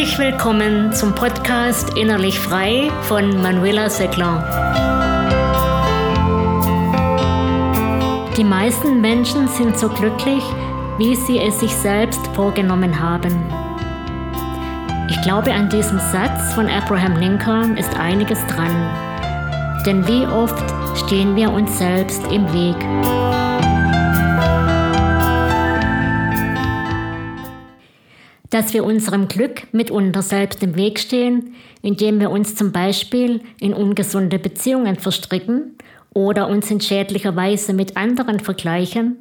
Herzlich willkommen zum Podcast Innerlich Frei von Manuela Seckler. Die meisten Menschen sind so glücklich, wie sie es sich selbst vorgenommen haben. Ich glaube, an diesem Satz von Abraham Lincoln ist einiges dran. Denn wie oft stehen wir uns selbst im Weg. Dass wir unserem Glück mitunter selbst im Weg stehen, indem wir uns zum Beispiel in ungesunde Beziehungen verstricken oder uns in schädlicher Weise mit anderen vergleichen,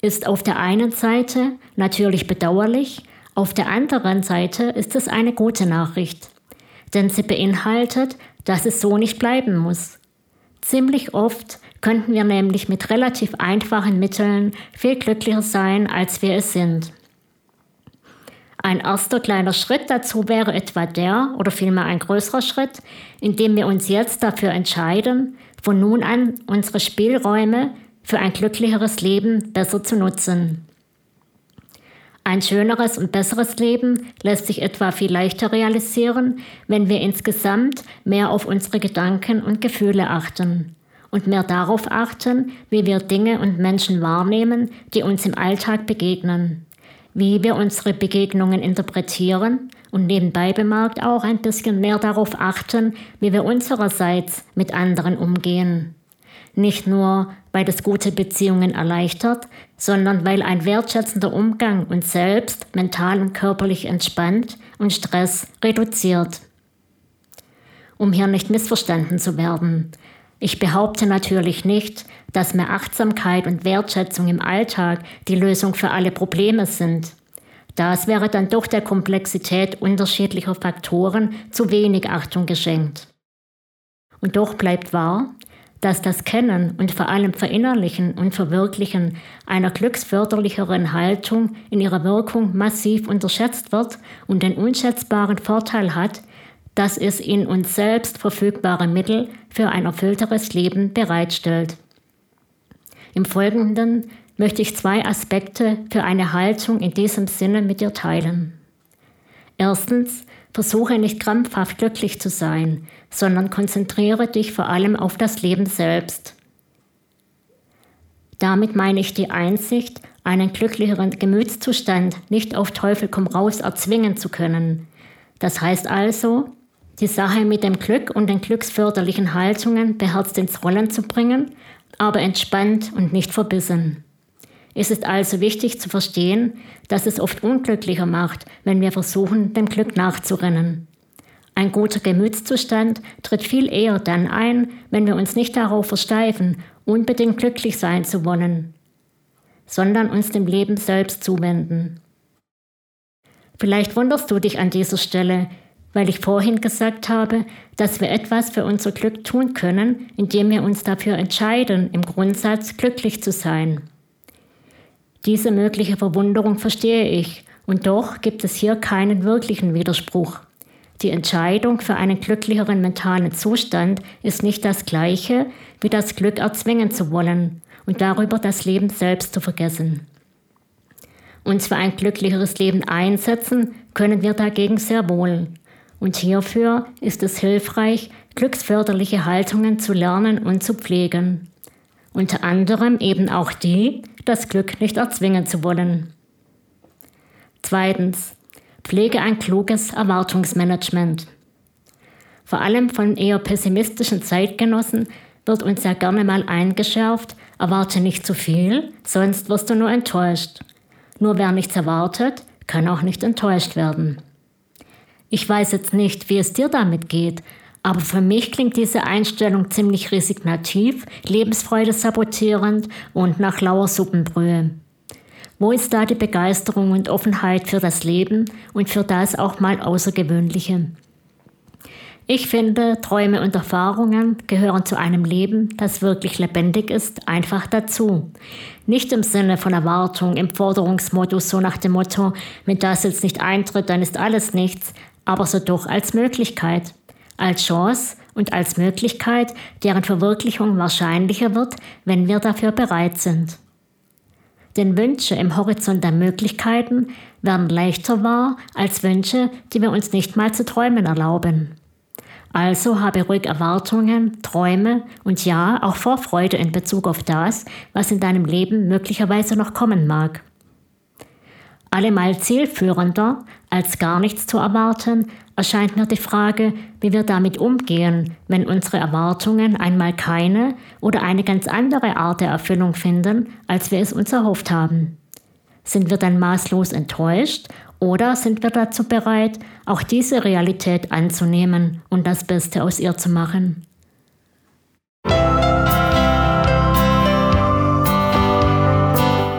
ist auf der einen Seite natürlich bedauerlich, auf der anderen Seite ist es eine gute Nachricht, denn sie beinhaltet, dass es so nicht bleiben muss. Ziemlich oft könnten wir nämlich mit relativ einfachen Mitteln viel glücklicher sein, als wir es sind. Ein erster kleiner Schritt dazu wäre etwa der, oder vielmehr ein größerer Schritt, indem wir uns jetzt dafür entscheiden, von nun an unsere Spielräume für ein glücklicheres Leben besser zu nutzen. Ein schöneres und besseres Leben lässt sich etwa viel leichter realisieren, wenn wir insgesamt mehr auf unsere Gedanken und Gefühle achten und mehr darauf achten, wie wir Dinge und Menschen wahrnehmen, die uns im Alltag begegnen wie wir unsere Begegnungen interpretieren und nebenbei bemerkt auch ein bisschen mehr darauf achten, wie wir unsererseits mit anderen umgehen. Nicht nur, weil das gute Beziehungen erleichtert, sondern weil ein wertschätzender Umgang uns selbst mental und körperlich entspannt und Stress reduziert. Um hier nicht missverstanden zu werden, ich behaupte natürlich nicht, dass mehr Achtsamkeit und Wertschätzung im Alltag die Lösung für alle Probleme sind. Das wäre dann doch der Komplexität unterschiedlicher Faktoren zu wenig Achtung geschenkt. Und doch bleibt wahr, dass das Kennen und vor allem Verinnerlichen und Verwirklichen einer glücksförderlicheren Haltung in ihrer Wirkung massiv unterschätzt wird und den unschätzbaren Vorteil hat, dass es in uns selbst verfügbare Mittel für ein erfüllteres Leben bereitstellt. Im Folgenden möchte ich zwei Aspekte für eine Haltung in diesem Sinne mit dir teilen. Erstens, versuche nicht krampfhaft glücklich zu sein, sondern konzentriere dich vor allem auf das Leben selbst. Damit meine ich die Einsicht, einen glücklicheren Gemütszustand nicht auf Teufel komm raus erzwingen zu können. Das heißt also, die Sache mit dem Glück und den glücksförderlichen Haltungen beherzt ins Rollen zu bringen, aber entspannt und nicht verbissen. Es ist also wichtig zu verstehen, dass es oft unglücklicher macht, wenn wir versuchen, dem Glück nachzurennen. Ein guter Gemütszustand tritt viel eher dann ein, wenn wir uns nicht darauf versteifen, unbedingt glücklich sein zu wollen, sondern uns dem Leben selbst zuwenden. Vielleicht wunderst du dich an dieser Stelle, weil ich vorhin gesagt habe, dass wir etwas für unser Glück tun können, indem wir uns dafür entscheiden, im Grundsatz glücklich zu sein. Diese mögliche Verwunderung verstehe ich, und doch gibt es hier keinen wirklichen Widerspruch. Die Entscheidung für einen glücklicheren mentalen Zustand ist nicht das gleiche, wie das Glück erzwingen zu wollen und darüber das Leben selbst zu vergessen. Uns für ein glücklicheres Leben einsetzen können wir dagegen sehr wohl. Und hierfür ist es hilfreich, glücksförderliche Haltungen zu lernen und zu pflegen. Unter anderem eben auch die, das Glück nicht erzwingen zu wollen. Zweitens. Pflege ein kluges Erwartungsmanagement. Vor allem von eher pessimistischen Zeitgenossen wird uns ja gerne mal eingeschärft, erwarte nicht zu viel, sonst wirst du nur enttäuscht. Nur wer nichts erwartet, kann auch nicht enttäuscht werden. Ich weiß jetzt nicht, wie es dir damit geht, aber für mich klingt diese Einstellung ziemlich resignativ, Lebensfreude sabotierend und nach lauer Suppenbrühe. Wo ist da die Begeisterung und Offenheit für das Leben und für das auch mal Außergewöhnliche? Ich finde, Träume und Erfahrungen gehören zu einem Leben, das wirklich lebendig ist, einfach dazu. Nicht im Sinne von Erwartung, im Forderungsmodus, so nach dem Motto, wenn das jetzt nicht eintritt, dann ist alles nichts, aber so doch als Möglichkeit, als Chance und als Möglichkeit, deren Verwirklichung wahrscheinlicher wird, wenn wir dafür bereit sind. denn Wünsche im Horizont der Möglichkeiten werden leichter wahr als Wünsche, die wir uns nicht mal zu träumen erlauben. Also habe ruhig Erwartungen, Träume und ja, auch Vorfreude in Bezug auf das, was in deinem Leben möglicherweise noch kommen mag. Allemal zielführender, als gar nichts zu erwarten, erscheint mir die Frage, wie wir damit umgehen, wenn unsere Erwartungen einmal keine oder eine ganz andere Art der Erfüllung finden, als wir es uns erhofft haben. Sind wir dann maßlos enttäuscht oder sind wir dazu bereit, auch diese Realität anzunehmen und das Beste aus ihr zu machen?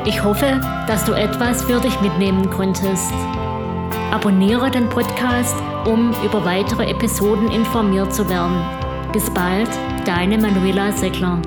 Ich hoffe, dass du etwas für dich mitnehmen konntest. Abonniere den Podcast, um über weitere Episoden informiert zu werden. Bis bald, deine Manuela Seckler.